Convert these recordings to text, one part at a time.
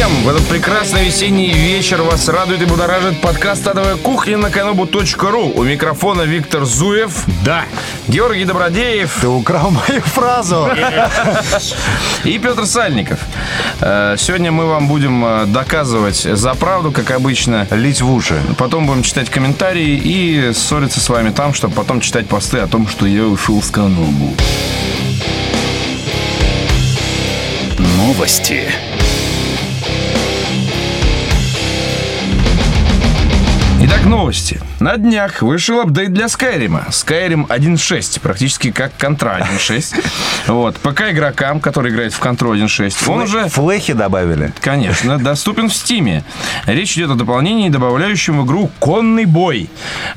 всем! В этот прекрасный весенний вечер вас радует и будоражит подкаст «Адовая кухня» на kanobu.ru. У микрофона Виктор Зуев. Да. Георгий Добродеев. Ты украл мою фразу. И Петр Сальников. Э, Сегодня мы вам будем э, доказывать за правду, как обычно. Лить в уши. Потом будем читать комментарии и ссориться с вами там, чтобы потом читать посты о том, что я ушел с Канобу. Новости. Новости. На днях вышел апдейт для Skyrim. Skyrim 1.6, практически как Contra 1.6. Вот. ПК игрокам, которые играют в Contra 1.6, он уже Флехи добавили. Конечно, доступен в Стиме. Речь идет о дополнении, добавляющем в игру конный бой.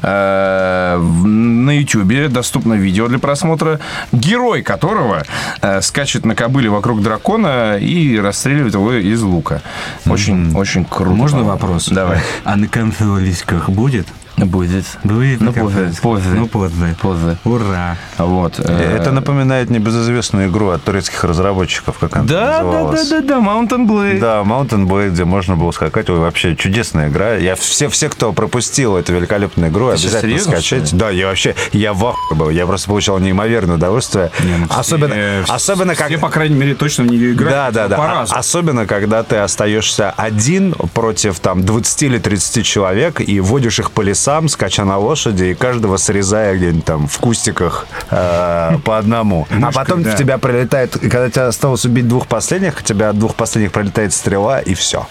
Э, На Ютубе доступно видео для просмотра, герой которого э, скачет на кобыле вокруг дракона и расстреливает его из лука. Очень, очень круто. Можно вопрос? Давай. А на консолисках будет? Будет. Будет Ну, на позже, позже. Ну, позже. Позже. Ура. Вот. э, Это напоминает небезызвестную игру от турецких разработчиков, как она Да, да, да, называлась. да, да, Mountain Blade. Да, Mountain Blade, где можно было скакать. Ой, вообще чудесная игра. Я все, все, кто пропустил эту великолепную игру, Ты обязательно серьезно, ли? Да, я вообще, я в ахуе был. Я просто получал неимоверное удовольствие. Не, ну, особенно, все- особенно как... Все, по крайней мере, точно в нее играют. Да, да, да. А- Особенно, когда ты остаешься один против там 20 или 30 человек и водишь их по лесам, скача на лошади, и каждого срезая где-нибудь там в кустиках э, по одному. А Мышкой, потом да. в тебя прилетает, когда тебе осталось убить двух последних, у тебя от двух последних пролетает стрела, и все.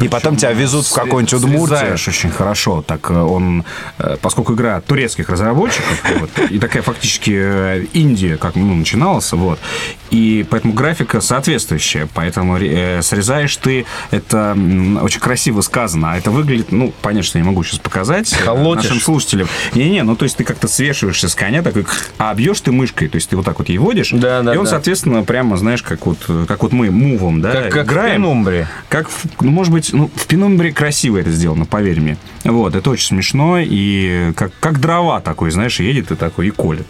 И потом тебя везут в какую-нибудь Удмуртию. Очень хорошо. Так э, он, э, поскольку игра турецких разработчиков, вот, и такая фактически э, Индия, как ну, начиналась, вот, и поэтому графика соответствующая, поэтому э, срезаешь ты, это очень красиво сказано, а это выглядит, ну, понятно, что я не могу сейчас показать Колотишь. нашим слушателям. Не-не, ну, то есть ты как-то свешиваешься с коня, такой, а бьешь ты мышкой, то есть ты вот так вот ей водишь, Да, да, и он, да. соответственно, прямо, знаешь, как вот, как вот мы мувом, да, Как, как в играем. Пенумбре. Как, в- ну, может быть, ну, в Пенумбре красиво это сделано, поверь мне. Вот, это очень смешно, и как, как дрова такой, знаешь, едет и такой, и колет.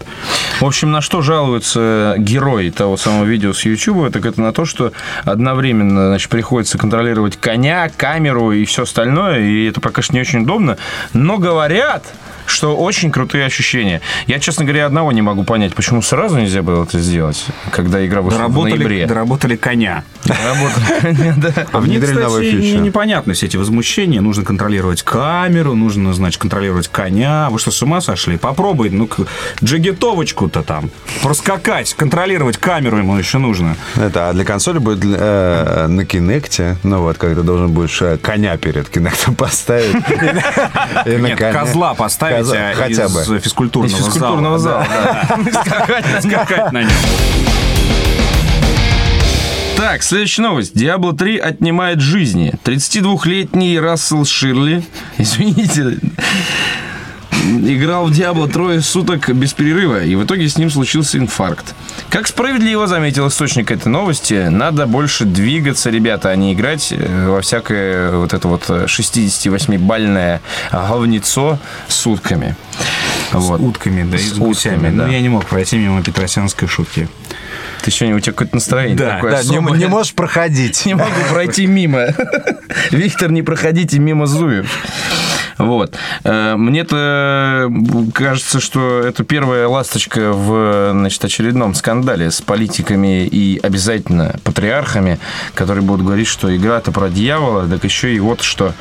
В общем, на что жалуется герой того самого видео с YouTube, так это на то, что одновременно значит, приходится контролировать коня, камеру и все остальное, и это пока что не очень удобно. Но говорят, что очень крутые ощущения. Я, честно говоря, одного не могу понять, почему сразу нельзя было это сделать, когда игра вышла в Доработали, ноябре. доработали коня. Доработали, да. А мне, внедрили кстати, непонятно все эти возмущения. Нужно контролировать камеру, нужно, значит, контролировать коня. Вы что, с ума сошли? Попробуй, ну, джигитовочку-то там. Проскакать, контролировать камеру ему еще нужно. Это, а для консоли будет э, на Кинекте, ну вот, когда должен будешь э, коня перед Кинектом поставить. Нет, коня. козла поставить А, хотя из бы. физкультурного, Из физкультурного зала, скакать на нем. Так, следующая новость. Diablo 3 отнимает жизни. 32-летний Рассел Ширли, извините, играл в Diablo трое суток без перерыва, и в итоге с ним случился инфаркт. Как справедливо заметил источник этой новости, надо больше двигаться, ребята, а не играть э, во всякое вот это вот э, 68-бальное говнецо сутками. Вот. С утками, да, и С с гусями. утками, да. Ну, я не мог пройти мимо петросянской шутки. Ты сегодня, у тебя какое-то настроение Да, такое Да, не, особое. не можешь проходить. Не могу пройти мимо. Виктор, не проходите мимо Зуев. Вот. Э, Мне-то кажется, что это первая ласточка в значит, очередном скандале с политиками и обязательно патриархами, которые будут говорить, что игра-то про дьявола, так еще и вот что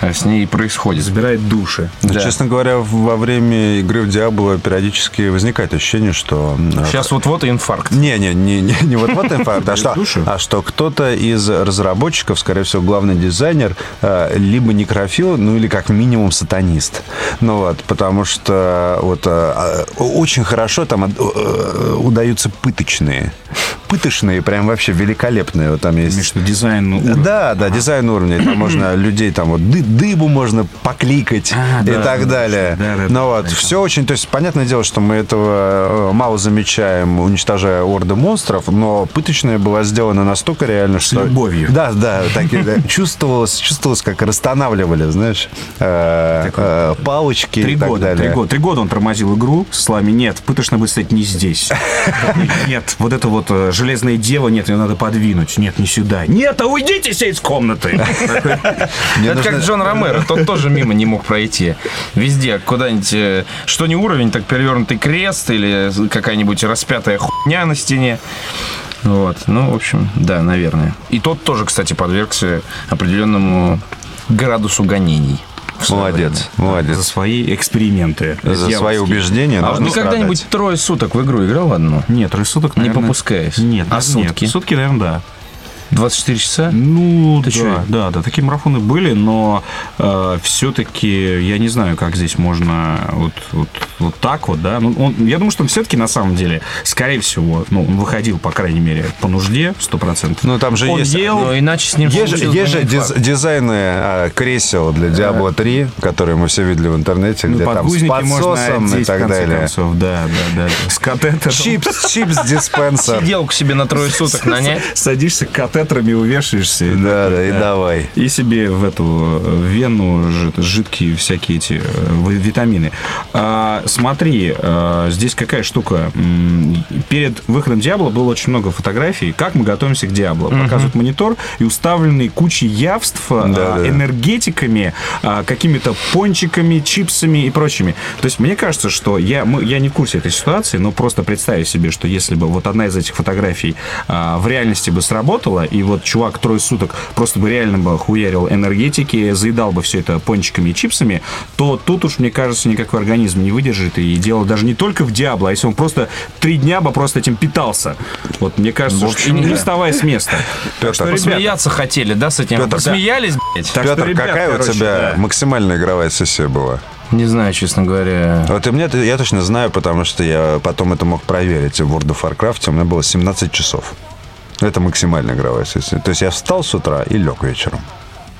э, с ней происходит. Забирает души. Да. Честно говоря, во время игры в Диабло периодически возникает ощущение, что... э, Сейчас вот-вот и инфаркт. Не, не, не, не, вот вот инфаркт, а что, а что кто-то из разработчиков, скорее всего, главный дизайнер, э, либо некрофил, ну или как минимум сатанист. Ну вот, потому что вот э, э, очень хорошо там удаются пыточные. Пыточные, прям вообще великолепные. Вот там есть... Между дизайн уровня. Да, да, дизайн уровня. Там можно людей, там вот ды- дыбу можно покликать А, и да, так да, далее. да, да, ну вот, все очень, то есть, понятное дело, что мы этого мало замечаем, уничтожая орды монстров, но пыточная была сделана настолько реально, что... любовью. Да, да, так и, да, чувствовалось, чувствовалось, как расстанавливали, знаешь, э, э, палочки Три и так года, далее. три года. Три года он тормозил игру с словами «Нет, пыточно будет стоять не здесь». Нет, вот это вот э, железная дева, нет, ее надо подвинуть. Нет, не сюда. Нет, а уйдите все из комнаты. Это как Джон Ромеро, тот тоже мимо не мог пройти. Везде, куда-нибудь, что не уровень, так перевернутый крест или какая-нибудь распятая хуйня на стене. Вот, ну, в общем, да, наверное. И тот тоже, кстати, подвергся определенному градусу гонений. в свое Молодец, За молодец. свои эксперименты. За свои убеждения время. А ты когда-нибудь трое суток в игру играл одну? Нет, трое суток, Не наверное, попускаясь? Нет, А нет. сутки? Сутки, наверное, да. 24 часа? Ну, Ты да, чё? да, да, такие марафоны были, но все-таки я не знаю, как здесь можно вот, вот, вот так вот, да. Ну, он, я думаю, что он все-таки на самом деле, скорее всего, ну, он выходил, по крайней мере, по нужде, сто процентов. Ну, там же он есть- ел, Но иначе с ним Есть же, есть же диз- дизайны а, кресел для Diablo 3, которые мы все видели в интернете, ну, где там с подсосом и так далее. концов, да, да, да. С катетером. Чипс, чипс диспенсер. Сиделку себе на трое суток нанять. Садишься катетерами, увешаешься. Да, да, и давай. И себе в эту э, вену жид- жидкие всякие эти э, ви- витамины. А, смотри, э, здесь какая штука. Перед выходом Диабло было очень много фотографий, как мы готовимся к Диабло. Показывают монитор и уставленные кучей явств, да. энергетиками, какими-то пончиками, чипсами и прочими. То есть мне кажется, что я, мы- я не в курсе этой ситуации, но просто представь себе, что если бы вот одна из этих фотографий а, в реальности бы сработала, и вот чувак трое суток просто бы реально бы хуярил энергетики, заедал бы все это пончиками и чипсами, то тут уж, мне кажется, никакой организм не выдержит. И дело даже не только в Диабло, а если он просто три дня бы просто этим питался. Вот мне кажется, В что общем, и не да. вставая с места. Так что, ребята, Посмеяться хотели, да, с этим? Петр, Посмеялись, блядь? так что, Петр, ребят, какая у короче, тебя да. максимальная игровая сессия была? Не знаю, честно говоря. Вот и мне, я точно знаю, потому что я потом это мог проверить. В World of Warcraft у меня было 17 часов. Это максимальная игровая сессия. То есть я встал с утра и лег вечером.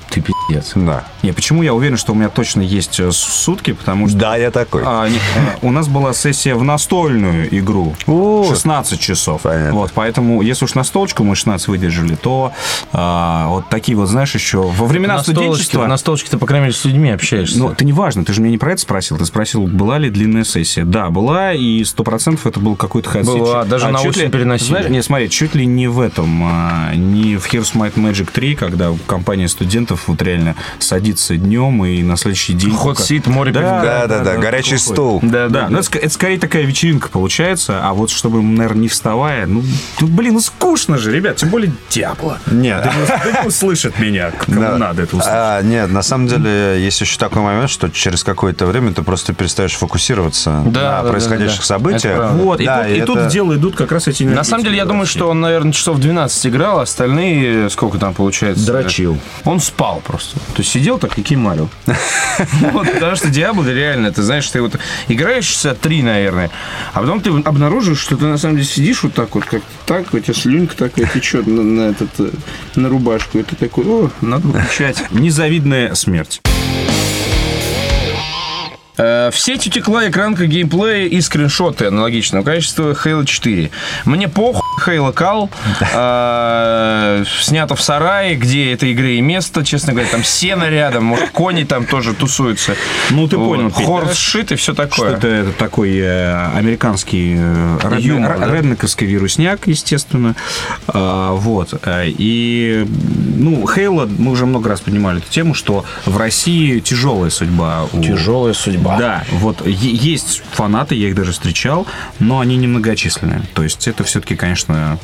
Ты пиздец. Да. Не, почему я уверен, что у меня точно есть э, сутки, потому что Да, я такой. а, не- а, у нас была сессия в настольную игру. О. 16 часов. Понятно. Вот, поэтому, если уж настолочку мы 16 выдержали, то а, вот такие вот, знаешь, еще во времена На столочке, студенчества... на столочке ты, по крайней мере, с людьми общаешься. Ну, это не важно, ты же меня не про это спросил. Ты спросил, была ли длинная сессия. Да, была, и сто процентов это был какой-то хасид. Была, даже на чуть осень ли- переносили. Знаешь, не, смотри, чуть ли не в этом, а, не в Here's Might Magic 3, когда компания студентов вот реально садится днем и на следующий день... Только- seat, море пивка. Да, да, да, горячий стул. Да, Да, ну это, ск- это скорее такая вечеринка получается, а вот чтобы, наверное, не вставая, ну, ну, блин, ну скучно же, ребят, тем более Диабло. Нет. Да не- да не услышит меня, кому Да. надо это услышать. А, нет, на самом деле есть еще такой момент, что через какое-то время ты просто перестаешь фокусироваться Да, на да, происходящих да, да. событиях. Вот, и, Да, тут, в дело идут как раз эти На самом деле, я думаю, что он, наверное, часов 12 играл, а остальные, сколько там получается? Дрочил. Он спал просто. То есть сидел так и кемарил. Вот, Потому что Диабло реально, ты знаешь, ты вот играешь часа три, наверное, а потом ты обнаружишь, что ты на самом деле сидишь вот так вот, как так, у тебя слюнка такая течет на, на этот, э, на рубашку, и ты такой, о, надо выключать. Незавидная смерть. Э, В сеть утекла экранка геймплея и скриншоты аналогичного качества Halo 4. Мне похуй, Halo Кал. э, Снято в сарае, где этой игры и место, честно говоря. Там сено рядом, может, кони там тоже тусуются. Ну, ты понял, Хор сшит и все Что такое. это, это такой э, американский э, Юмор, да? реднековский вирусняк, естественно. А, вот. А, И, ну, Хейла, мы уже много раз поднимали эту тему, что в России тяжелая судьба. у- Тяжелая судьба. Да, вот есть фанаты, я их даже встречал, но они немногочисленные. То есть это все-таки, конечно,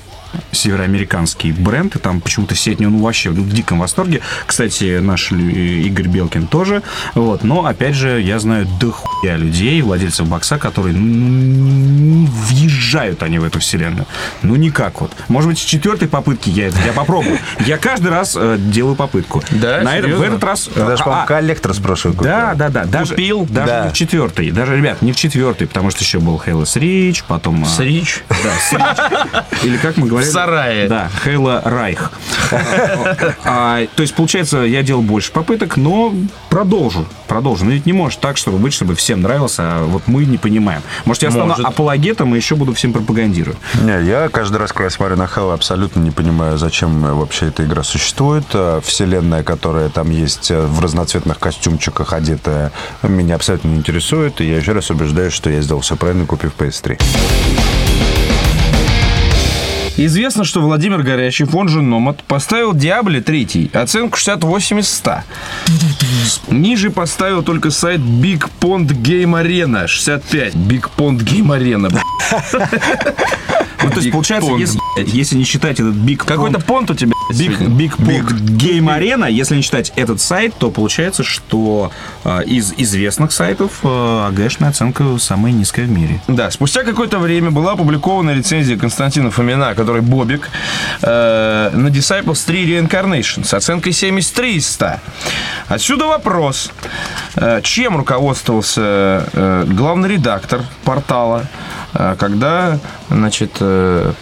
североамериканский бренд, и там почему-то сеть, он вообще в диком восторге. Кстати, наш лю- Игорь Белкин тоже. Вот. Но, опять же, я знаю дохуя людей, владельцев бокса, которые ну, не въезжают они в эту вселенную. Ну, никак вот. Может быть, с четвертой попытки я, это- я попробую. Я каждый раз э, делаю попытку. Да, На этом, в серьезно? этот раз... Ты даже, а, по-моему, а, коллектор с прошлой купил. да, да, да. Даже, Купил? Даже Да. не в четвертый. Даже, ребят, не в четвертый, потому что еще был Halo Reach, потом... а, Срич. Да, Reach. Или как мы говорим, говорили. В сарае. Да, Хейла Райх. А, То есть, получается, я делал больше попыток, но продолжу. Продолжу. Но ведь не может так, чтобы быть, чтобы всем нравился, а вот мы не понимаем. Может, я стану апологетом и еще буду всем пропагандировать. Не, я каждый раз, когда смотрю на Хэлла, абсолютно не понимаю, зачем вообще эта игра существует. Э, Вселенная, которая там есть э, в разноцветных костюмчиках одетая, меня абсолютно не интересует. И я еще раз убеждаюсь, что я сделал все правильно, купив PS3. Известно, что Владимир Горячев, он же Номад, поставил Диабле 3 оценку 68 из 100. Ниже поставил только сайт Big Pond Game Arena 65. Big Pond Game Arena. Ну, то есть, получается, если, если не считать этот Big Какой-то понт у тебя. Big, сегодня. Big, Big Game Arena, если не считать этот сайт, то получается, что э, из известных сайтов э, АГшная оценка самая низкая в мире. Да, спустя какое-то время была опубликована рецензия Константина Фомина, который Бобик, э, на Disciples 3 Reincarnation с оценкой 73 из 100. Отсюда вопрос. Э, чем руководствовался э, главный редактор портала, э, когда, значит, э,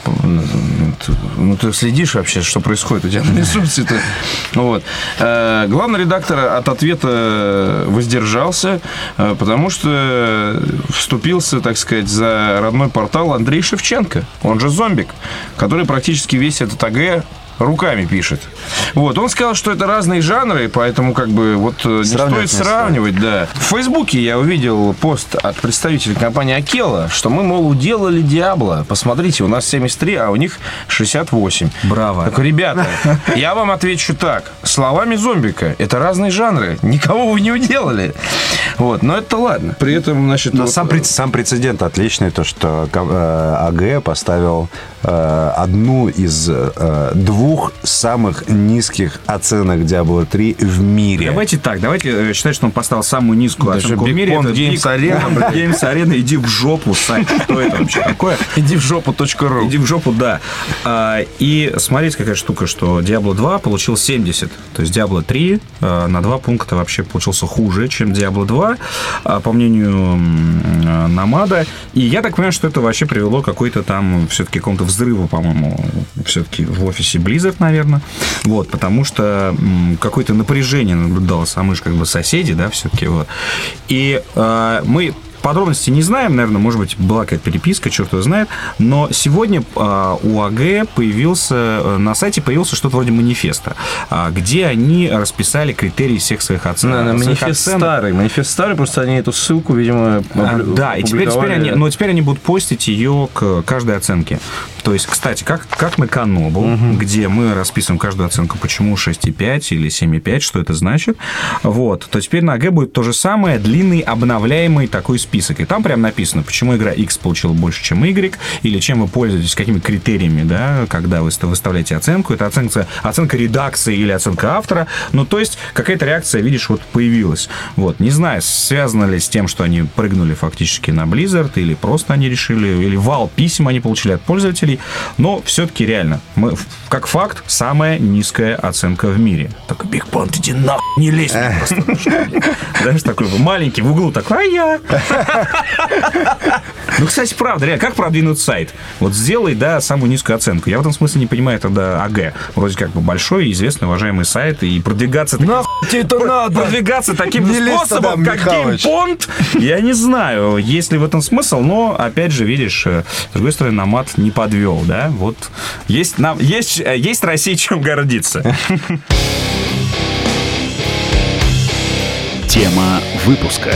ну, ты следишь вообще, что происходит у тебя на ресурсе-то. Вот. Э, Главный редактор от ответа воздержался, э, потому что вступился, так сказать, за родной портал Андрей Шевченко, он же Зомбик, который практически весь этот АГ руками пишет. Вот, он сказал, что это разные жанры, поэтому как бы вот э, не Сравнивать стоит не сравнивать, да. В Фейсбуке я увидел пост от представителя компании Акела, что мы, мол, уделали Диабло. Посмотрите, у нас 73, а у них 68. Браво. Так, ребята, я вам отвечу так. Словами зомбика, это разные жанры. Никого вы не уделали. Вот, но это ладно. При этом, значит... Но вот, сам, прец- сам прецедент отличный, то, что э, АГ поставил э, одну из э, двух самых низких оценок Diablo 3 в мире. Давайте так, давайте э, считать, что он поставил самую низкую Даже оценку в мире. Pond Это Games Arena. Games Arena, иди в жопу, сайт. Что это вообще такое? Иди в жопу.ру. Иди в жопу, да. А, и смотрите, какая штука, что Diablo 2 получил 70. То есть Diablo 3 а, на два пункта вообще получился хуже, чем Diablo 2, а, по мнению а, Намада. И я так понимаю, что это вообще привело к какой-то там все-таки какому-то взрыву, по-моему, все-таки в офисе Blizzard, наверное. Вот, потому что какое-то напряжение наблюдалось, а мы же как бы соседи, да, все-таки вот. И а, мы Подробностей не знаем, наверное, может быть, была какая-то переписка, черт его знает. Но сегодня а, у АГ появился, э, на сайте появился что-то вроде манифеста, а, где они расписали критерии всех своих оценок. На своих манифест оценок. старый. Манифест старый, просто они эту ссылку, видимо, А. Да, и теперь, теперь они, но теперь они будут постить ее к каждой оценке. То есть, кстати, как, как на Канобу, где мы расписываем каждую оценку, почему 6,5 или 7,5, что это значит. Вот, то теперь на АГ будет то же самое, длинный обновляемый такой список. И там прям написано, почему игра X получила больше, чем Y, или чем вы пользуетесь, какими критериями, да, когда вы выставляете оценку. Это оценка, оценка редакции или оценка автора. Ну, то есть, какая-то реакция, видишь, вот появилась. Вот, не знаю, связано ли с тем, что они прыгнули фактически на Blizzard, или просто они решили, или вал писем они получили от пользователей, но все-таки реально, мы, как факт, самая низкая оценка в мире. Такой, Биг Понт, иди нахуй, не лезь. Знаешь, такой маленький в углу, такой, а я? Ну, кстати, правда, реально, как продвинуть сайт? Вот сделай, да, самую низкую оценку. Я в этом смысле не понимаю тогда АГ. Вроде как бы большой, известный, уважаемый сайт, и продвигаться... таким- тебе это надо? Продвигаться таким способом, как геймпонт, я не знаю, есть ли в этом смысл, но, опять же, видишь, э, с другой стороны, Намат не подвел, да, вот есть, нам, есть, э, есть Россия чем гордиться. Тема выпуска.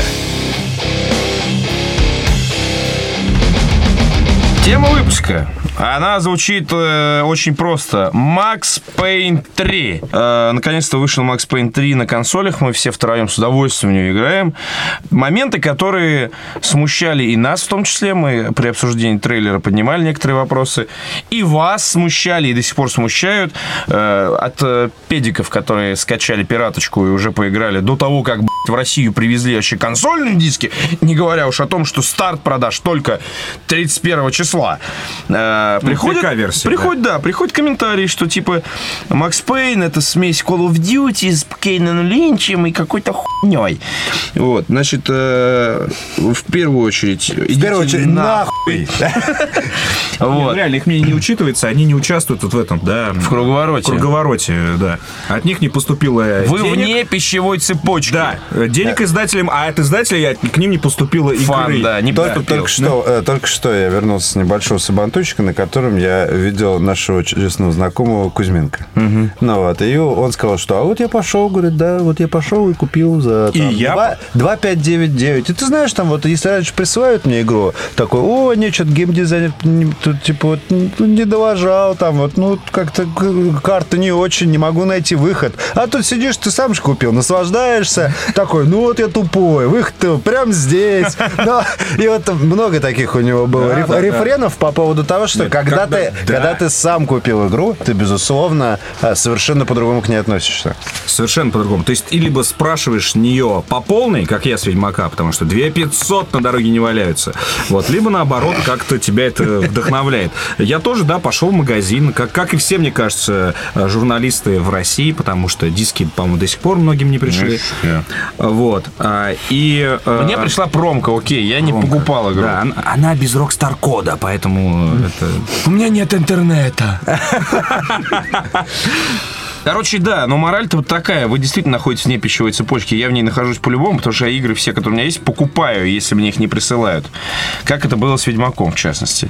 Тема выпуска. Она звучит э, очень просто. Max Payne 3. Э, наконец-то вышел Max Payne 3 на консолях. Мы все втроем с удовольствием в нее играем. Моменты, которые смущали и нас в том числе. Мы при обсуждении трейлера поднимали некоторые вопросы. И вас смущали, и до сих пор смущают. э, от э, педиков, которые скачали пираточку и уже поиграли до того, как в Россию привезли вообще консольные диски. Не говоря уж о том, что старт продаж только 31 числа. Э, А, приходят, ПК-версия, приходят, да. приходят комментарии, что типа Макс Пейн это смесь Call of Duty с Кейном Линчем и какой-то хуйней. Вот, значит, э, в первую очередь... В первую очередь, нахуй. Вот. Ну, реально, их мнение не учитывается, они не участвуют вот в этом, да. В круговороте. В круговороте, да. От них не поступило Вы денег. вне пищевой цепочки. Да, э, денег издателям, а от издателей к ним не поступило Фан, игры. да, не Только, поступил. только что, э, только что я вернулся с небольшого сабантуйчика, на котором я видел нашего чудесного знакомого Кузьменко. Ну вот, и он сказал, что а вот я пошел, говорит, да, вот я пошел и купил за И там, я- 2, 2599. И ты знаешь, там вот, если раньше присылают мне игру, такой, о, не, что-то геймдизайнер не- тут, типа, вот, ну, не доложал, там, вот, ну, как-то карта не очень, не могу найти выход. А тут сидишь, ты сам же купил, наслаждаешься, такой, ну, вот я тупой, выход прям здесь. И вот много таких у него было рефренов по поводу того, что Нет, когда, когда- ты, да. когда ты сам купил игру, ты, безусловно, а, совершенно по-другому к ней относишься. Совершенно по-другому. То есть, и либо спрашиваешь нее по полной, как я с Ведьмака, потому что 2500 на дороге не валяются. Вот, либо наоборот, как-то тебя это вдохновляет. Я тоже, да, пошел в магазин, как, как и все, мне кажется, э, журналисты в России, потому что диски, по-моему, до сих пор многим не пришли. Вот. а, И... э, Мне пришла промка, окей, я не покупал игру. Да, она, она без Rockstar кода, поэтому это... У меня нет интернета. Короче, да, но мораль-то вот такая. Вы действительно находитесь вне пищевой цепочки. Я в ней нахожусь по-любому, потому что я игры все, которые у меня есть, покупаю, если мне их не присылают. Как это было с Ведьмаком, в частности.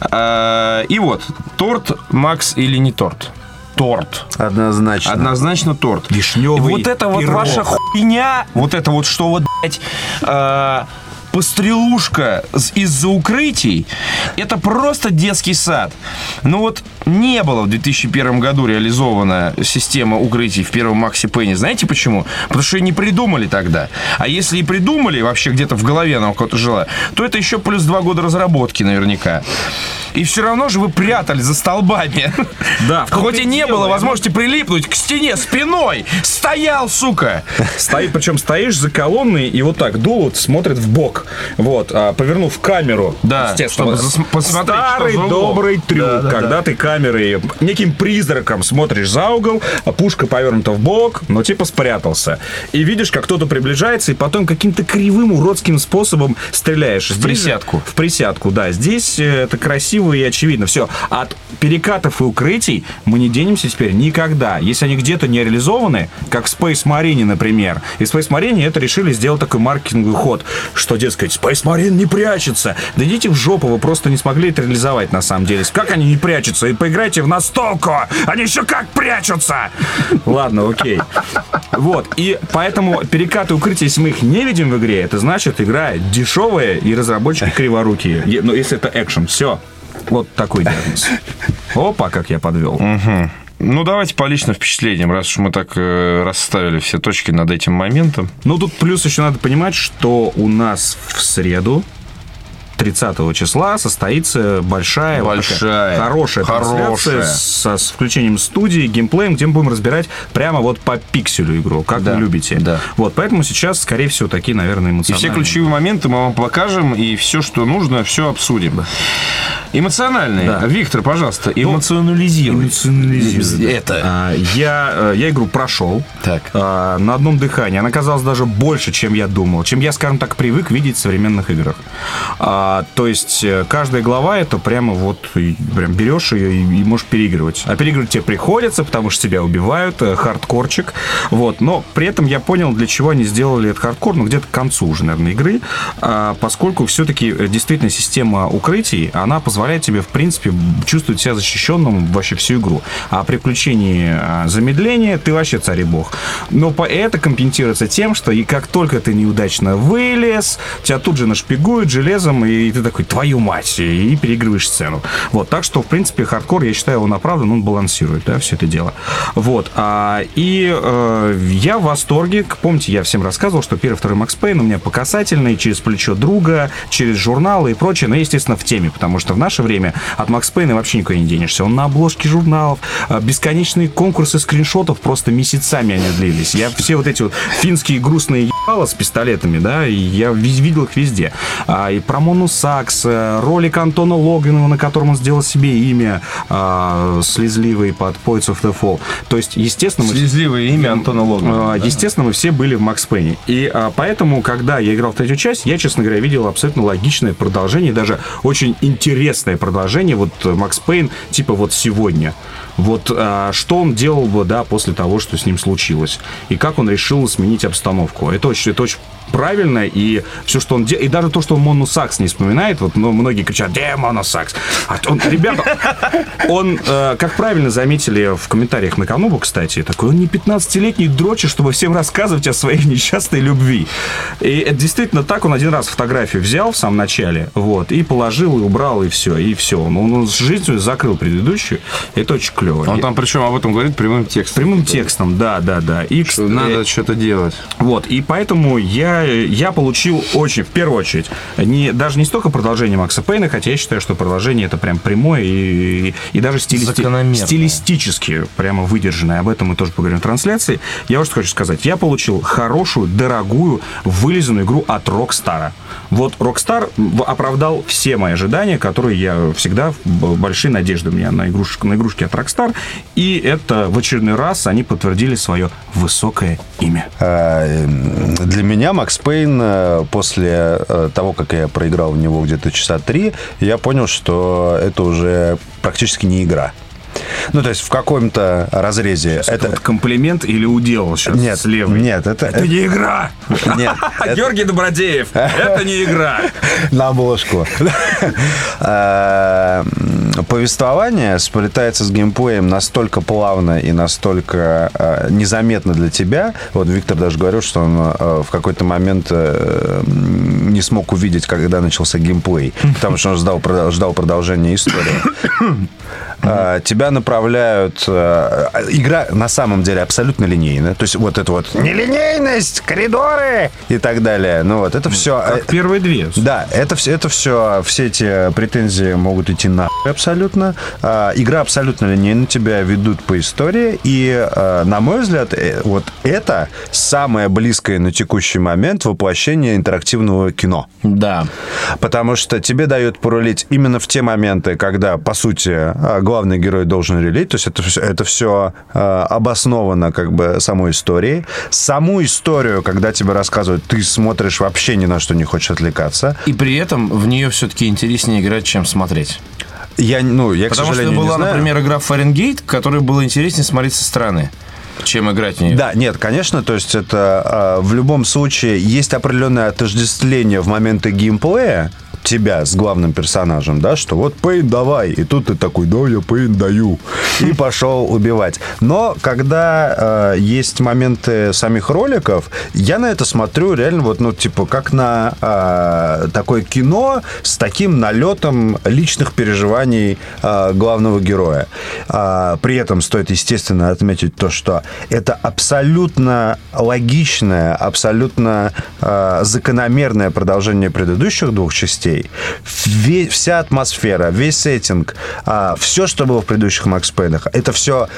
А, И вот, торт, Макс или не торт? Торт. Однозначно. Однозначно торт. Вишневый И вот это вот пирог. ваша хуйня, вот это вот, что вот, блядь, а, пострелушка из-за укрытий, это просто детский сад. Ну вот не было в 2001 году реализована система укрытий в первом Макси Пенни. Знаете почему? Потому что ее не придумали тогда. А если и придумали, вообще где-то в голове она у кого-то жила, то это еще плюс два года разработки наверняка. И все равно же вы прятали за столбами. Да, Хоть и не было возможности прилипнуть к стене спиной. Стоял, сука. Стоит, причем стоишь за колонной и вот так дулот смотрит в бок. Вот, а, повернув камеру. Да, естественно. чтобы посмотреть, Старый добрый трюк, Да, да, когда ты камерой неким призраком смотришь за угол, а пушка повернута в бок, но типа спрятался. И видишь, как кто-то приближается, и потом каким-то кривым, уродским способом стреляешь. В присядку. В присядку, да. Здесь э, это красиво и очевидно. Все. От перекатов и укрытий мы не денемся теперь никогда. Если они где-то не реализованы, как в Space Marine, например. И в Space Marine это решили сделать такой маркетинговый ход, что, дескать, Space Marine не прячется. Да идите в жопу, вы просто не смогли это реализовать на самом деле. Как они не прячутся? И поиграйте в настолку! Они еще как прячутся! Ладно, окей. Вот, и поэтому перекаты укрытия, если мы их не видим в игре, это значит, игра дешевая и разработчики криворукие. Но если это экшен, все. Вот такой диагноз. Опа, как я подвел. Ну, давайте по личным впечатлениям, раз уж мы так э, расставили все точки над этим моментом. Ну, тут плюс еще надо понимать, что у нас в среду 30 числа состоится большая, вот Большая, такая хорошая, хорошая. со, с включением студии, геймплеем, где мы будем разбирать прямо вот по пикселю игру, как Да, вы любите. да. Вот, поэтому сейчас, скорее всего, такие, наверное, И эмоциональные. все ключевые моменты мы вам покажем, и все, что нужно, все обсудим. Эмоциональные. Да. Виктор, пожалуйста, эмоционализируй. Эмоционализируй. Это. А, я, э, я игру прошел Так. а, на одном дыхании. Она казалась даже больше, чем я думал, чем я, скажем так, привык видеть в современных играх. А, то есть э, каждая глава это прямо вот прям берешь ее и, и можешь переигрывать. А переигрывать тебе приходится, потому что тебя убивают, э, хардкорчик. Вот. Но при этом я понял, для чего они сделали этот хардкор, ну где-то к концу уже, наверное, игры, а, поскольку все-таки э, действительно система укрытий, она позволяет тебе, в принципе, чувствовать себя защищенным вообще всю игру. А при включении а, замедления ты вообще царь и бог. Но по это компенсируется тем, что и как только ты неудачно вылез, тебя тут же нашпигуют железом, и ты такой, твою мать, и переигрываешь сцену. Вот, так что, в принципе, хардкор, я считаю, он оправдан, он балансирует, да, все это дело. Вот, а, и э, я в восторге. Помните, я всем рассказывал, что первый, второй Max Payne у меня по касательной, через плечо друга, через журналы и прочее, но, естественно, в теме, потому что в наше время от Max Payne а вообще никуда не денешься. Он на обложке журналов, а, бесконечные конкурсы скриншотов просто месяцами они длились. Я все вот эти вот финские грустные ебала с пистолетами, да, и я ви- видел их везде. А, и про Мону Сакс, э, ролик Антона Логвинова, на котором он сделал себе имя э, слезливый под Poets of the Fall. То есть, естественно... Мы... Слезливое имя Антона Логвинова. Э, естественно, мы все были в Макс Пейне. И э, поэтому, когда я играл в третью часть, я, честно говоря, видел абсолютно логичное продолжение, даже очень интересное продолжение. Вот Макс Пейн, типа вот сегодня. Вот а, что он делал бы, да, после того, что с ним случилось, и как он решил сменить обстановку. Это очень, это очень правильно, и все, что он делает, и даже то, что он моносакс не вспоминает, вот ну, многие кричат, где моносакс? А он, ребята, он, э, как правильно заметили в комментариях на Канубу, кстати, такой, он не 15-летний дрочи, чтобы всем рассказывать о своей несчастной любви. И это действительно так, он один раз фотографию взял в самом начале, вот, и положил, и убрал, и все, и все. Он, он с жизнью закрыл предыдущую, это очень клево. Он там причем об этом говорит прямым текстом. Прямым текстом, да, да, да. И, Что надо что-то делать. Вот, и поэтому я, я получил очень, в первую очередь, не, даже не столько продолжение Макса Пейна, хотя я считаю, что продолжение это прям прямое и, и даже стилисти, стилистически прямо выдержанное. Об этом мы тоже поговорим в трансляции. Я вот что хочу сказать. Я получил хорошую, дорогую, вылизанную игру от Rockstar. Вот Rockstar оправдал все мои ожидания, которые я всегда, большие надежды у меня на, игрушек, на игрушки от Rockstar. И это в очередной раз они подтвердили свое высокое имя. А, Для меня Макс Пейн э, после э, того, как я проиграл в него где-то часа три, я понял, что это уже практически не игра. Ну, то есть в каком-то разрезе Это это... вот комплимент или удел сейчас Нет, с левой? нет, это... Это не игра! Нет, Георгий Добродеев, это не игра. на обложку. М, Повествование сплетается с геймплеем настолько плавно и настолько а, незаметно для тебя. Вот Виктор даже говорил, что он а, в какой-то момент э, не смог увидеть, когда начался геймплей, потому что он ждал, ждал продолжения истории. А, Тебя направляют... а, Игра на самом деле абсолютно линейная. То есть вот это вот нелинейность, коридоры и так далее. Ну вот это все... Как первые две. Да, это все, это все, все эти претензии могут идти на абсолютно. А, игра абсолютно линейно тебя ведут по истории, и, а, на мой взгляд, э, вот это самое близкое на текущий момент воплощение интерактивного кино. Да. Потому что тебе дают порулить именно в те моменты, когда, по сути, главный герой должен рулить. То есть это все, это все а, обосновано как бы самой историей. Саму историю, когда тебе рассказывают, ты смотришь вообще ни на что не хочешь отвлекаться. И при этом в нее все-таки интереснее играть, чем смотреть. Я, ну, я, к Потому что сожалению, была, не знаю. например, игра Фаренгейт, которую было интереснее смотреть со стороны, чем играть в нее. Да, нет, конечно, то есть это а, в любом случае есть определенное отождествление в моменты геймплея тебя с главным персонажем, да, что вот Пейн давай, и тут ты такой, да, я Пейн даю, и пошел убивать. Но когда э, есть моменты самих роликов, я на это смотрю реально вот, ну, типа, как на э, такое кино с таким налетом личных переживаний э, главного героя. А, при этом стоит, естественно, отметить то, что это абсолютно логичное, абсолютно э, закономерное продолжение предыдущих двух частей. Ве- вся атмосфера, весь сеттинг, все, что было в предыдущих Макс Пейнах, это все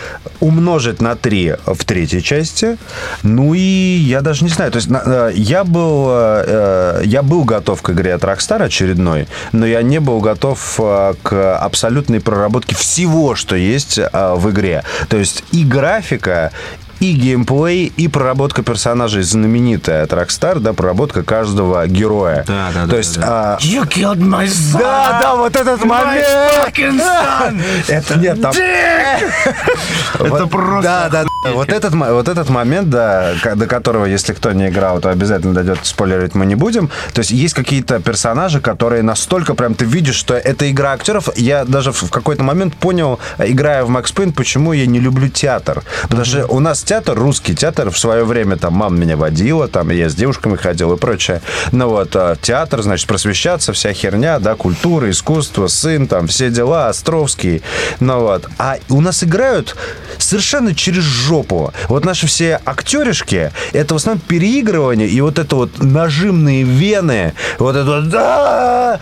умножить на 3 в третьей части. Ну и я даже не знаю. То есть э, я был, э, я был готов к игре от Rockstar очередной, но я не был готов э, к абсолютной проработке всего, что есть э, в игре. То есть и графика, и геймплей, и проработка персонажей знаменитая от Rockstar, да, проработка каждого героя. Да, да, То да, есть, да, а, You killed my son! да, да, вот этот момент. fucking son! Это нет, там... Это просто... Да, да, да. Вот этот, вот этот момент, да, до которого, если кто не играл, то обязательно дойдет, спойлерить мы не будем. То есть есть какие-то персонажи, которые настолько прям ты видишь, что это игра актеров. Я даже в какой-то момент понял, играя в Макс Пейн, почему я не люблю театр. Потому что у нас театр, русский театр, в свое время там мама меня водила, там я с девушками ходил и прочее. Ну вот, а, театр, значит, просвещаться, вся херня, да, культура, искусство, сын, там, все дела, Островский. Ну вот. А у нас играют совершенно через жопу. Вот наши все актеришки, это в основном переигрывание и вот это вот нажимные вены, вот это вот «Да!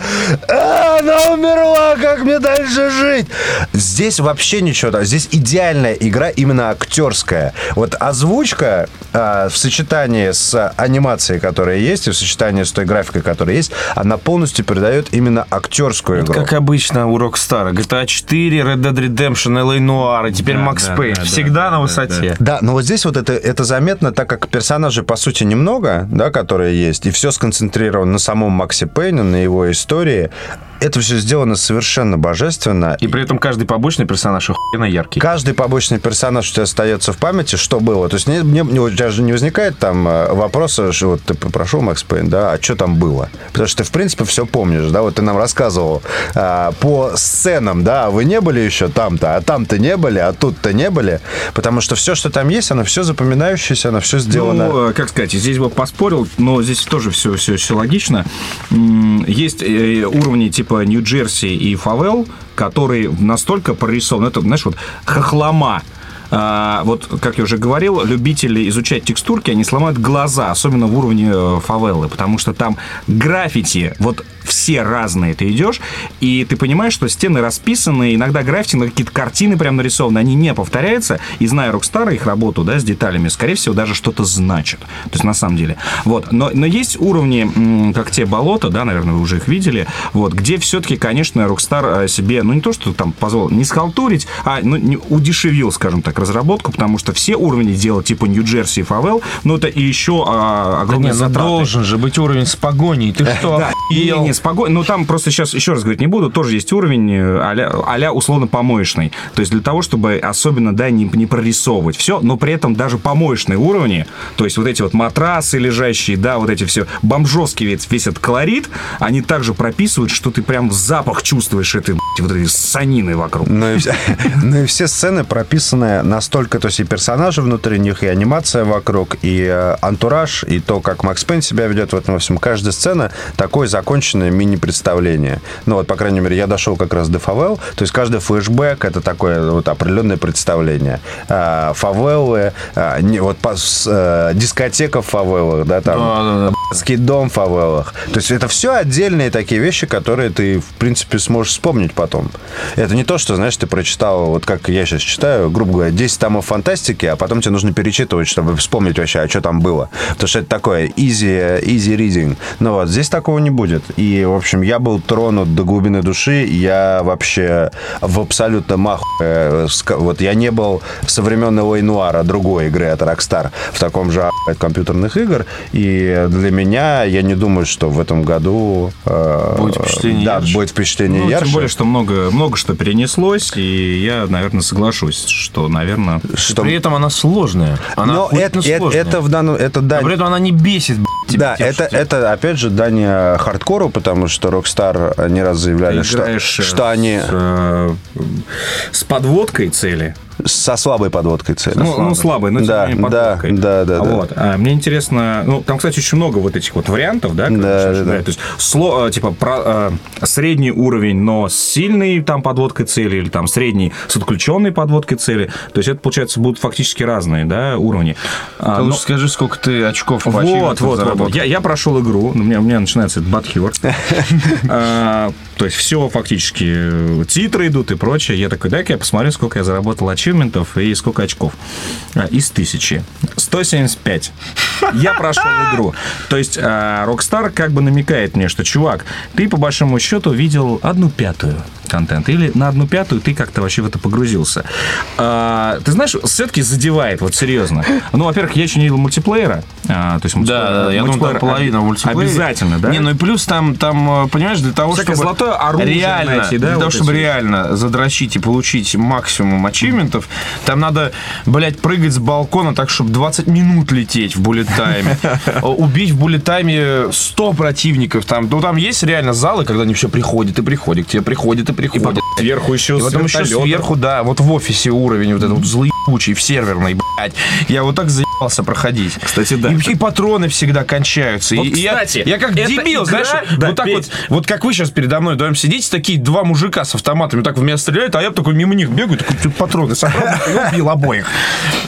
А, она умерла, как мне дальше жить? Здесь вообще ничего, да, здесь идеальная игра именно актерская. Вот озвучка а, в сочетании с анимацией, которая есть, и в сочетании с той графикой, которая есть, она полностью передает именно актерскую игру. Как обычно у Rockstar. GTA 4, Red Dead Redemption, LA Noir и теперь Да, Max да, Payne. да, да, Всегда да, на да, высоте. Да, но вот здесь вот это, это заметно, так как персонажей, по сути, немного, да, которые есть, и все сконцентрировано на самом Максе Пейне, на его истории. Это все сделано совершенно божественно. И при этом каждый побочный персонаж охуенно яркий. Каждый побочный персонаж у тебя остается в памяти, что было. То есть не, не- не- у тебя же не возникает там э, вопроса, что вот ты прошел Макс Пейн, да, а что там было? Потому что ты, в принципе, все помнишь, да, вот ты нам рассказывал а, по сценам, да, а вы не были еще там-то, а там-то не были, а тут-то не были, потому что все, что там есть, оно все запоминающееся, оно все сделано. Ну, э, как сказать, здесь бы поспорил, но здесь тоже все, все, все логично. Есть уровни типа Нью-Джерси и Фавел, которые настолько прорисованы, это, знаешь, вот хохлома. А, вот, как я уже говорил, любители изучать текстурки, они сломают глаза, особенно в уровне э, фавелы, потому что там граффити, вот все разные ты идешь, и ты понимаешь, что стены расписаны, иногда граффити, на какие-то картины прям нарисованы, они не повторяются, и зная Rockstar, их работу, да, с деталями, скорее всего, даже что-то значат. То есть, на самом деле. Вот. Но, но есть уровни, как те болота, да, наверное, вы уже их видели, вот, где все-таки, конечно, Rockstar э, себе, ну, не то, что там позволил не схалтурить, а ну, не- удешевил, скажем так, разработку, потому что все уровни делать типа Нью-Джерси и Фавел, ну, это и еще а, Да огромные не, ну затраты. должен же быть уровень с погоней. Ты что, Да, не, не, спокойно. Ну, там просто сейчас, еще раз говорить не буду, тоже есть уровень э, а-ля, а-ля условно помоечный. То есть для того, чтобы особенно, да, не, не прорисовывать все, но при этом даже помоечные уровни, то есть вот эти вот матрасы лежащие, да, вот эти все бомжовский весь, весь этот колорит, они также прописывают, что ты прям запах чувствуешь этой, вот этой санины вокруг. Ну и, ну и все сцены прописаны настолько, то есть и персонажи внутри них, и анимация вокруг, и э, антураж, и то, как Макс Пейн себя ведет в этом во всем. Каждая сцена такое законченное мини-представление. Ну вот, по крайней мере, я дошел как раз до фавел, то есть каждый флешбэк это такое вот определенное представление. А, фавелы, а, не- вот э, дискотека в фавелах, да, там Да, да, дом в фавелах. То есть это все отдельные такие вещи, которые ты, в принципе, сможешь вспомнить потом. Это не то, что, знаешь, ты прочитал, вот как я сейчас читаю, грубо говоря, 10 томов фантастики, а потом тебе нужно перечитывать, чтобы вспомнить вообще, а что там было. Потому что это такое easy, easy reading. Но вот здесь такого не будет. И, в общем, я был тронут до глубины души. Я вообще в абсолютно маху. э, Вот я не был со времен Нуара, другой игры от Rockstar, в таком же компьютерных игр. И для меня, я не думаю, что в этом году... э, Будет впечатление Да, ярче. будет впечатление Ну, ярче. тем более, что много, много что перенеслось, и я, наверное, соглашусь, что, наверное... что- При этом она сложная. Она Но это, сложная. это в данном... Это А дань при этом она не бесит, Да, тем, это, это, опять же, дань э, хардкору, потому что Rockstar не раз заявляли, что, что они с, э, с подводкой цели. Со слабой подводкой цели. Ну, ну, слабой, но тем Да, не менее да, подводкой. да, да, да. Вот. А мне интересно, ну, там, кстати, очень много вот этих вот вариантов, да? Да, да, да. То есть, сло, э, типа, про- э, средний уровень, но с сильной там подводкой цели, или там средний с отключенной подводкой цели. То есть, это, получается, будут фактически разные, да, уровни. А, Ты но- лучше скажи, сколько ты очков по Вот, вот, вот, заработал. вот. Я, я прошел игру, у меня, у меня начинается этот бадхюр. А, То есть все фактически э, титры идут и прочее. Я такой, дай-ка я посмотрю, сколько я заработал ачивментов и сколько очков. А, Из тысячи. 175. Я прошел игру. То есть а, Rockstar как бы намекает мне, что, чувак, ты по большому счету видел одну пятую контента. Или на одну пятую ты как-то вообще в это погрузился. А, ты знаешь, все-таки задевает, вот серьезно. Ну, во-первых, я еще не видел мультиплеера. А, то есть Да, да, я думаю, там мультиплеер половина в мультиплеере. Обязательно, да? Не, ну и плюс там, там, э, понимаешь, для того, Всякое чтобы... золотое оружие реально, найти, да, для того, вот чтобы эти. реально задрочить и получить максимум ачивментов, там надо, блядь, прыгать с балкона так, чтобы 20 минут лететь в буллет-тайме. Убить в буллет-тайме 100 противников. Там, ну, там есть реально залы, когда они все приходят и приходят, к тебе приходят и приходят. Сверху еще И потом еще сверху, да, вот в офисе уровень вот этот вот злоебучий, в серверной, блядь. Я вот так заебался проходить. Кстати, да. И, и патроны всегда кончаются. Вот, И- и я- кстати, я, как дебил, игра- знаешь, Да, вот так Петь. вот, вот как вы сейчас передо мной вдвоем сидите, такие два мужика с автоматами так в меня стреляют, а я такой мимо них бегаю, такой «Ты патроны собрал, и убил обоих.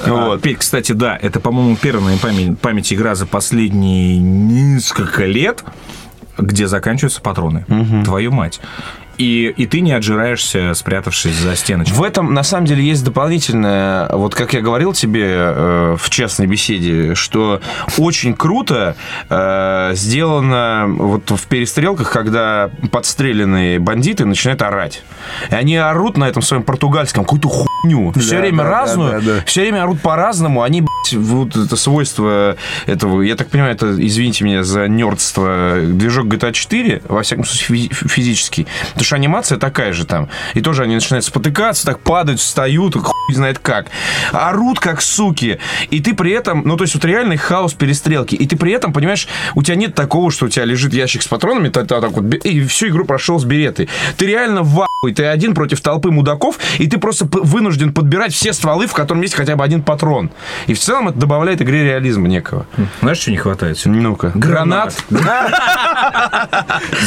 Вот. Вот. Петь, кстати, да, это, по-моему, первая памяти, памяти игра за последние несколько лет, где заканчиваются патроны. Твою мать. И, и ты не отжираешься, спрятавшись за стеночкой. В этом, на самом деле, есть дополнительное, вот как я говорил тебе э, в частной беседе, что очень круто э, сделано вот в перестрелках, когда подстреленные бандиты начинают орать. И они орут на этом своем португальском какую-то хуйню. Все Да, время да, да, разную, да, да. все время орут по-разному. Они, вот это свойство этого, я так понимаю, это, извините меня за нердство, движок GTA 4, во всяком случае, физи- физический. Потому что анимация такая же там. И тоже они начинают спотыкаться, так падают, встают, хуй знает как. Орут как суки. И ты при этом, ну, то есть вот реальный хаос перестрелки. И ты при этом, понимаешь, у тебя нет такого, что у тебя лежит ящик с патронами, ты так вот, и всю игру прошел с беретой. Ты реально в ахуе. ты один против толпы мудаков, и ты просто вынужден подбирать все стволы, в котором есть хотя бы один патрон. И в целом это добавляет игре реализма некого. Знаешь, что не хватает? Ну-ка. Гранат.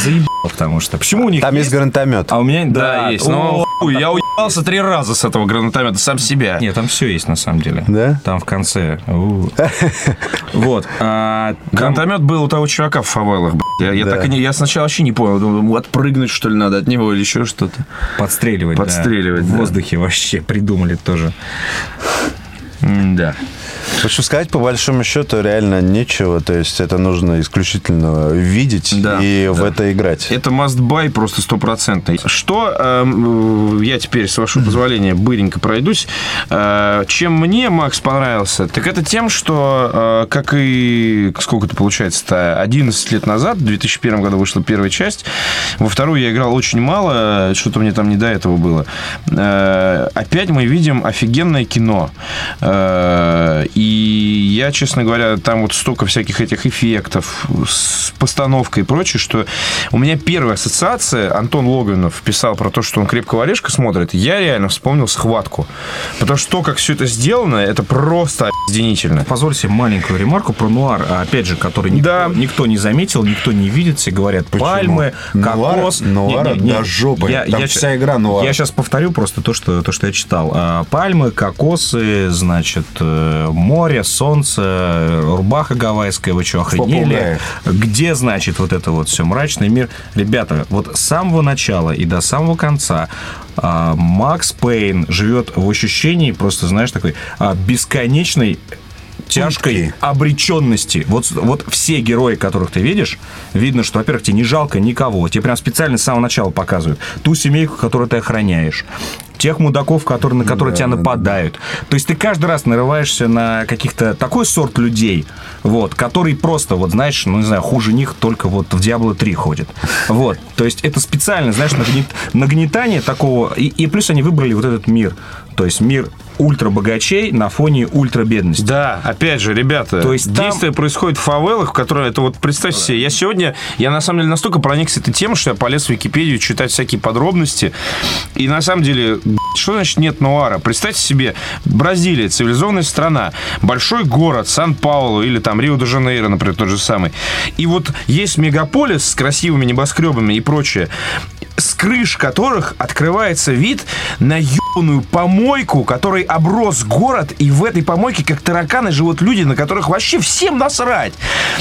Заебало, потому что. Почему у них Там есть гранатомет. А у меня, Да, есть. о, Но хуй, я уебался три раза с этого гранатомета, сам себя. Нет, там все есть на самом деле. Да? Там в конце. Вот. а, Гранатомет был у того чувака в фавелах. Я, так и не, я сначала вообще не понял. Думаю, отпрыгнуть, что ли, надо от него или еще что-то. Подстреливать. да. Подстреливать, В да. воздухе вообще придумали тоже. Да. В общем, сказать по большому счету реально нечего. То есть это нужно исключительно видеть Да, и в да. это играть. Это must buy просто стопроцентный. Что эм, э, я теперь, с вашего позволения, быренько пройдусь. Э, чем мне Макс понравился, так это тем, что, э, как и сколько это получается-то, 11 лет назад, в 2001 году вышла первая часть, во вторую я играл очень мало, что-то мне там не до этого было. Э, опять мы видим офигенное кино. Э, и я, честно говоря, там вот столько всяких этих эффектов с постановкой и прочее, что у меня первая ассоциация, Антон Логвинов писал про то, что он «Крепкого орешка» смотрит, я реально вспомнил «Схватку». Потому что то, как все это сделано, это просто объединительно. Позвольте маленькую ремарку про нуар, опять же, который никто, Да. никто не заметил, никто не видит, все говорят пальмы, Нуар- кокос. нуар Не-не-не. до жопы. Там вся игра нуар. Я сейчас повторю просто то, что, то, что я читал. А, Пальмы, кокосы, значит, э, море, солнце, рубаха гавайская, вы что, охренели? Где, значит, вот это вот все мрачный мир? Ребята, вот с самого начала и до самого конца а, Макс Пейн живет в ощущении просто, знаешь, такой а, бесконечной тяжкой Пытки. обреченности. Вот, вот все герои, которых ты видишь, видно, что, во-первых, тебе не жалко никого. Тебе прям специально с самого начала показывают ту семейку, которую ты охраняешь. Тех мудаков, которые, на которые тебя нападают. То есть ты каждый раз нарываешься на каких-то такой сорт людей, вот, который просто, вот знаешь, ну не знаю, хуже них только вот в Diablo 3 ходит. Вот. То есть это специально, знаешь, нагнет- нагнетание такого. И, и плюс они выбрали вот этот мир. То есть мир ультра богачей на фоне ультра бедности. Да, опять же, ребята, То есть там- действие происходит в фавелах, в которые это вот представьте себе, я сегодня, я на самом деле настолько проникся этой темой, что я полез в Википедию читать всякие подробности, и на самом деле, что значит нет нуара? Представьте себе, Бразилия, цивилизованная страна, большой город, Сан-Паулу или там Рио-де-Жанейро, например, тот же самый, и вот есть мегаполис с красивыми небоскребами и прочее, с крыш которых открывается вид на ебаную помойку, которой оброс город, и в этой помойке, как тараканы, живут люди, на которых вообще всем насрать.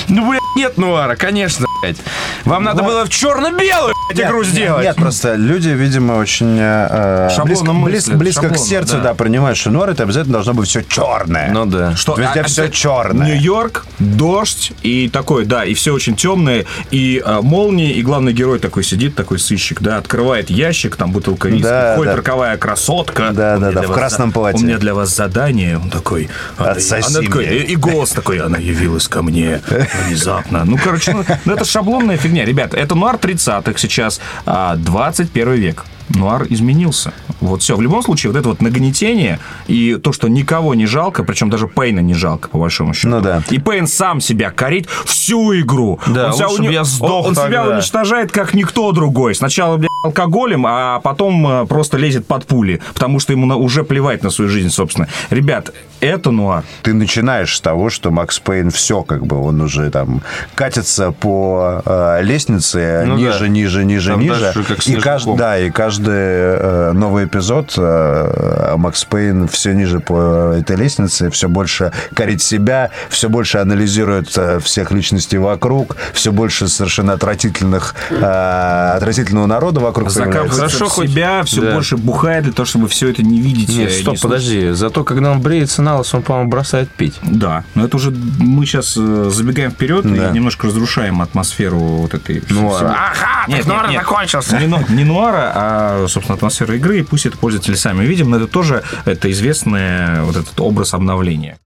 Ну, блядь, нет нуара, конечно, блядь. Вам надо было в черно-белую блядь, игру Нет, сделать. Нет, просто люди, видимо, очень э, Шаблонно близко, мыслят, близ- близко к сердцу, да. да. понимают, что нуар это обязательно должно быть все черное. Ну да. Что, Везде а- все а- черное. Нью-Йорк, дождь и такой, да, и все очень темное, и а, молнии, и главный герой такой сидит, такой сыщик, да, открывает ящик, там бутылка виски, Да, входит да. роковая красотка. Да, «У да, да, в красном за- платье. У меня для вас задание. Он такой... она- Отсоси она такой- мне. и, и голос такой, она явилась ко мне внезапно. Ну, короче, ну, ну, это шаблонная фигня. Ребята, это нуар 30-х сейчас, а, 21 век. Нуар изменился. Вот все. В любом случае, вот это вот нагнетение и то, что никого не жалко, причем даже Пейна не жалко, по большому счету. Ну да. И Пейн сам себя корит всю игру. Да, он себя, уни- я сдох он, он себя уничтожает как никто другой. Сначала, блядь, алкоголем, а потом э, просто лезет под пули, потому что ему на- уже плевать на свою жизнь, собственно. Ребят, это нуар. Ты начинаешь с того, что Макс Пейн все, как бы, он уже там катится по э, лестнице Ну ниже, да. ниже, ниже, Там ниже. дальше и каждый, да, и каждый каждый э, новый эпизод э, Макс Пейн все ниже по этой лестнице, все больше корит себя, все больше анализирует э, всех личностей вокруг, все больше совершенно отвратительных, отвратительного народа вокруг появляется. Хорошо, хоть- себя, все да. больше бухает для того, чтобы все это не видеть. Нет, стоп, не подожди. Зато, когда он бреется на лысо, он, по-моему, бросает пить. Да, но это уже мы сейчас забегаем вперед Да. и немножко разрушаем атмосферу вот этой. Ну, всего- ага, Нет, так нет, нуар нет. закончился. Не, не нуара, а, собственно, атмосфера игры, и пусть это пользователи сами видим, но это тоже это известный вот этот образ обновления.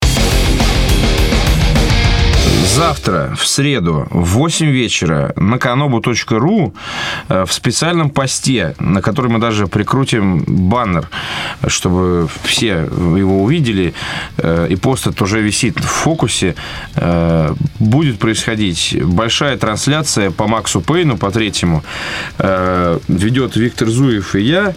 Завтра, в среду, в 8 вечера на kanobu.ru э, в специальном посте, на который мы даже прикрутим баннер, чтобы все его увидели, э, и пост этот уже висит в фокусе, э, будет происходить большая трансляция по Максу Пейну, по третьему. Ведет Виктор Зуев и я.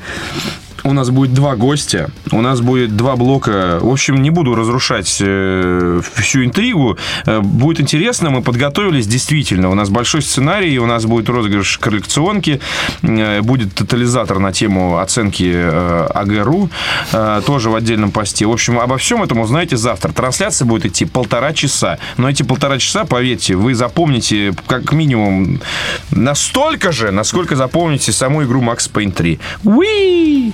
У нас будет два гостя, у нас будет два блока. В общем, не буду разрушать э, всю интригу. Э, будет интересно, мы подготовились действительно. У нас большой сценарий, у нас будет розыгрыш коллекционки, э, будет тотализатор на тему оценки АГРУ, тоже в отдельном посте. В общем, обо всем этом узнаете завтра. Трансляция будет идти полтора часа. Но эти полтора часа, поверьте, вы запомните как минимум настолько же, насколько запомните саму игру Max Payne 3. Уи!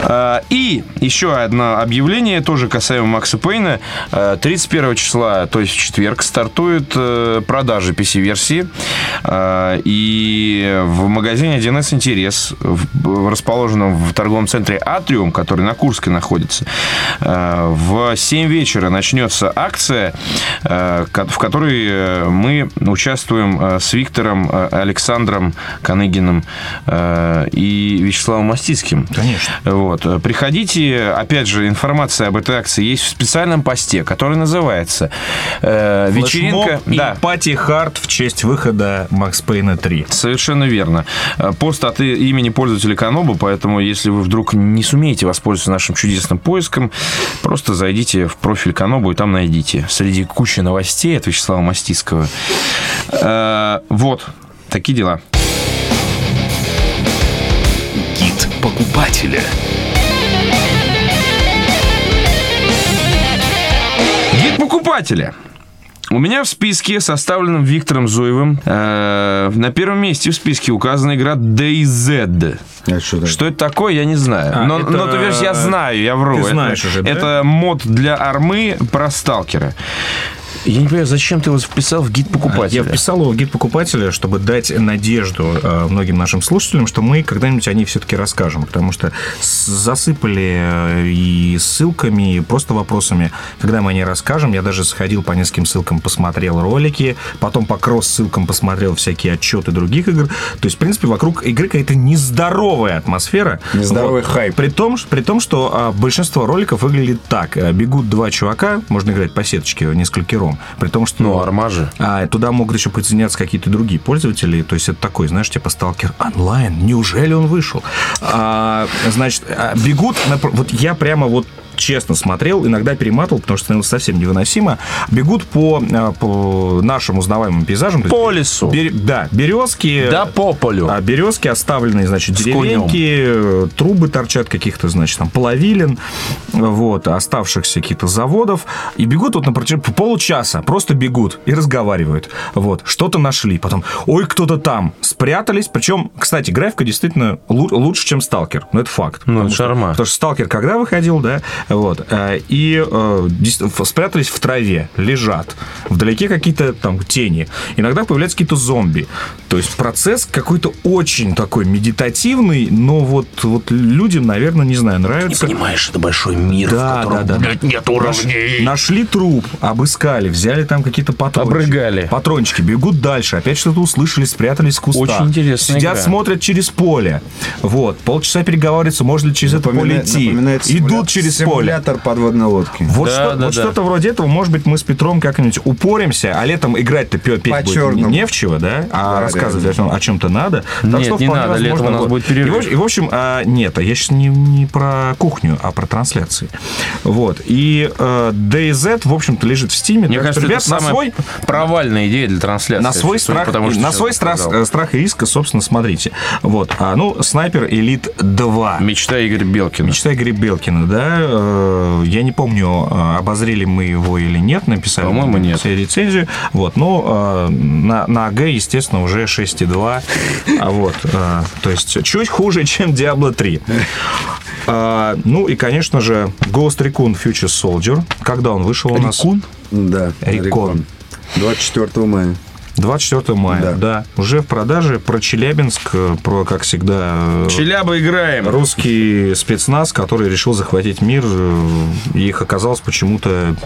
А, И еще одно объявление, тоже касаемо Макса Пейна. А, 31 числа, то есть в четверг, стартуют э, продажи PC-версии. А, И в магазине 1С «Интерес», расположенном в торговом центре «Атриум», который на Курской находится, а, в 7 вечера начнется акция, в которой э, мы участвуем э, с Виктором Александром Каныгиным и Вячеславом Мастицким. Конечно. Вот. э, Приходите, опять же, информация об этой акции есть в специальном посте, который называется э, «Вечеринка...» Да, и пати хард в честь выхода Макс Пейна 3. Совершенно верно. Э, Пост от имени пользователя Канобу, поэтому если вы вдруг не сумеете воспользоваться нашим чудесным поиском, просто зайдите в профиль Канобу и там найдите. Среди кучи новостей от Вячеслава Мастицкого. Э, Вот, такие дела. Покупателя. Гид покупателя. У меня в списке, составленном Виктором Зуевым, э, на первом месте в списке указана игра DayZ. Это что такое? Что это такое, я не знаю. А, но, это- но ты видишь, я знаю, я вру. Ты Это- знаешь уже, да? Это мод для армы про сталкера. Я не понимаю, зачем ты его вписал в гид покупателя? Я вписал его в гид покупателя, чтобы дать надежду э, многим нашим слушателям, что мы когда-нибудь о ней все-таки расскажем, потому что засыпали э, и ссылками, и просто вопросами, когда мы о ней расскажем. Я даже сходил по нескольким ссылкам, посмотрел ролики, потом по кросс-ссылкам посмотрел всякие отчеты других игр. То есть, в принципе, вокруг игры какая-то нездоровая атмосфера. Нездоровый хайп. При том, при том что а, большинство роликов выглядит так. А, Бегут два чувака, можно играть по сеточке несколькером. При том, что... Ну, арма же. А туда могут еще подсоединяться какие-то другие пользователи. То есть это такой, знаешь, типа сталкер онлайн. Неужели он вышел? А, значит, а, бегут. напр- Вот я прямо вот честно смотрел, иногда перематывал, потому что становилось совсем невыносимо. Бегут по, а, по нашим узнаваемым пейзажам. По лесу. бер- да, березки. Да по полю. А березки оставленные, значит, деревеньки, э, трубы торчат каких-то, значит, там, половилин, вот, оставшихся каких-то заводов. И бегут вот на протяжении получаса, просто бегут и разговаривают. Вот, что-то нашли, потом, ой, кто-то там, спрятались. Причем, кстати, графика действительно лу- лучше, чем Сталкер. Ну, это факт. Ну, Потому это что- шарма. Потому что Сталкер когда выходил, да, вот, э, и э, спрятались в траве, лежат. Вдалеке какие-то там тени. Иногда появляются какие-то зомби. То есть процесс какой-то очень такой медитативный, но вот, вот людям, наверное, не знаю, нравится. Понимаешь, это большой мир, Да, да, да. нет уровней. Нашли труп, обыскали, взяли там какие-то патрончики. Обрыгали. Патрончики, бегут дальше, опять что-то услышали, спрятались в кустах. Очень интересная Сидят, игра. смотрят через поле. Вот, полчаса переговариваются, можно ли через это поле идти. Идут через поле. Симулятор подводной лодки. Вот, Да, что, да, вот да. что-то вроде этого, может быть, мы с Петром как-нибудь упоримся, а летом играть-то пе- петь По будет черному. не в чего, да? А Да, рассказывать да, о чем- о чем-то надо. Так Нет, что не надо, летом у нас будет перерыв. И, в общем- и, в общем, а, нет, а я сейчас не, не про кухню, а про трансляции. Вот. И э, DayZ, в общем-то, лежит в Стиме. Мне так кажется, что, ребят, это на самая свой провальная идея для трансляции. на свой страх, по тому, что на свой страх, страх и риск, собственно, смотрите. Вот. А, ну, Снайпер Элит 2. Мечта Игоря Белкина. Мечта Игоря Белкина, да. Э, Я не помню, э, обозрели мы его или нет, написали По-моему, нет. все рецензию. Вот, но э, на, на АГ, естественно, уже 6,2. А вот, э, то есть чуть хуже, чем Diablo 3. А, ну и, конечно же, Ghost Recon Future Soldier. Когда он вышел у нас? Да, Рекон. 24 мая. 24 мая, да. Да. Уже в продаже про Челябинск, э, про, как всегда, Челяба играем. русский спецназ, который решил захватить мир, э, их оказалось почему-то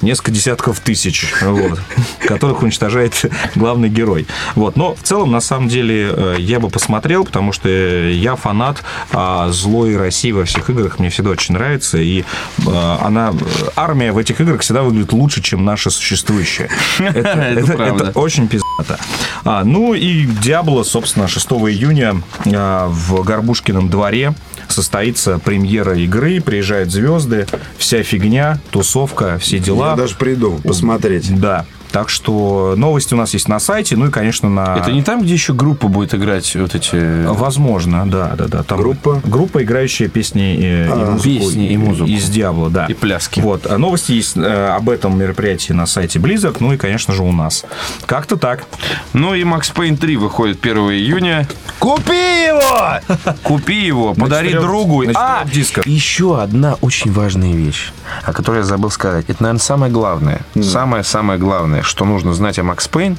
несколько десятков тысяч, вот, которых уничтожает главный герой. Вот. Но в целом, на самом деле, э, я бы посмотрел, потому что я фанат а, злой России во всех играх, мне всегда очень нравится, и она, армия в этих играх всегда выглядит лучше, чем наша существующая. Это, Это это очень пиздато. А, ну и Диабло, собственно, 6 июня а, в Горбушкином дворе состоится премьера игры, приезжают звезды, вся фигня, тусовка, все дела. Я даже приду посмотреть. Да. Так что новости у нас есть на сайте, ну и, конечно, на... Это не там, где еще группа будет играть вот эти... Возможно, да, да, да. Там Группа? Группа, играющая песни э, и, музыку. Песни и музыку. Из Диабло, да. И пляски. Вот. А новости есть э, об этом мероприятии на сайте Blizzard, ну и, конечно же, у нас. Как-то так. Ну и Max Payne 3 выходит 1 июня. Купи его! Купи его, подари другу. на А, дисках. еще одна очень важная вещь, о которой я забыл сказать. Это, наверное, самое главное. Самое-самое главное, что нужно знать о Макс Пейн.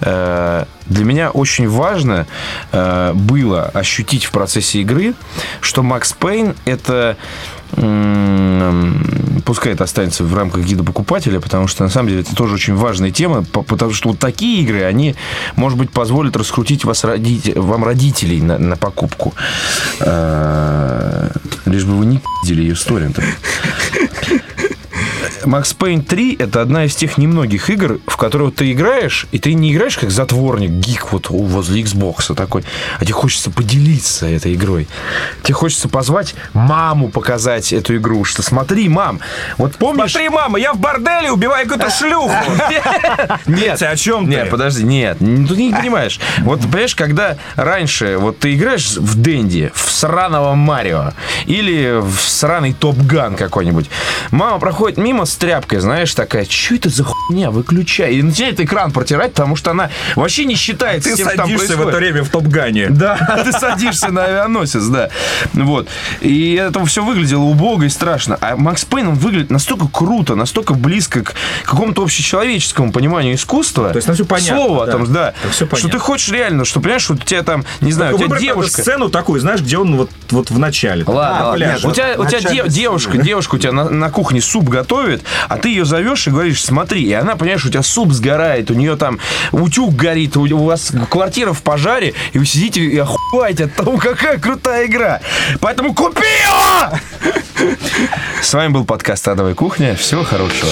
Э, Для меня очень важно э, было ощутить в процессе игры, что Макс Пейн это пускай это останется в рамках гида покупателя, потому что на самом деле это тоже очень важная тема, по- потому что вот такие игры, они, может быть, позволят раскрутить вас родите- вам родителей на, на покупку. Э, Лишь бы вы не пиздили ее сторинтом. Макс Пейн 3 это одна из тех немногих игр, в которые вот ты играешь, и ты не играешь как затворник, гик вот возле Xbox такой, а тебе хочется поделиться этой игрой. Тебе хочется позвать маму показать эту игру, что смотри, мам, вот помнишь... Смотри, мама, я в борделе убиваю какую-то шлюху. Нет, о чем Нет, ты? подожди, нет, ты не понимаешь. Вот, понимаешь, когда раньше вот ты играешь в Дэнди, в сраного Марио или в сраный Топ-Ган какой-нибудь, мама проходит мимо с тряпкой, знаешь, такая, что это за хуйня, выключай. И начинает экран протирать, потому что она вообще не считает Ты с тем, что там садишься в это время в Топгане. Да, ты садишься на авианосец, да. Вот. И это все выглядело убого и страшно. А Макс Пейн, он выглядит настолько круто, настолько близко к какому-то общечеловеческому пониманию искусства. То есть, ну, всё понятно, Слово да. там, да. Что ты хочешь реально, что, понимаешь, вот у тебя там, не знаю, у тебя девушка... сцену такую, знаешь, где он вот, вот в начале. Ладно, у тебя, у тебя девушка, девушка у тебя на, на кухне суп готовит, а ты ее зовешь и говоришь, смотри, и она, понимаешь, у тебя суп сгорает, у нее там утюг горит, у, вас квартира в пожаре, и вы сидите и охуеваете от того, какая крутая игра. Поэтому купи его! С вами был подкаст «Адовая кухня». Всего хорошего.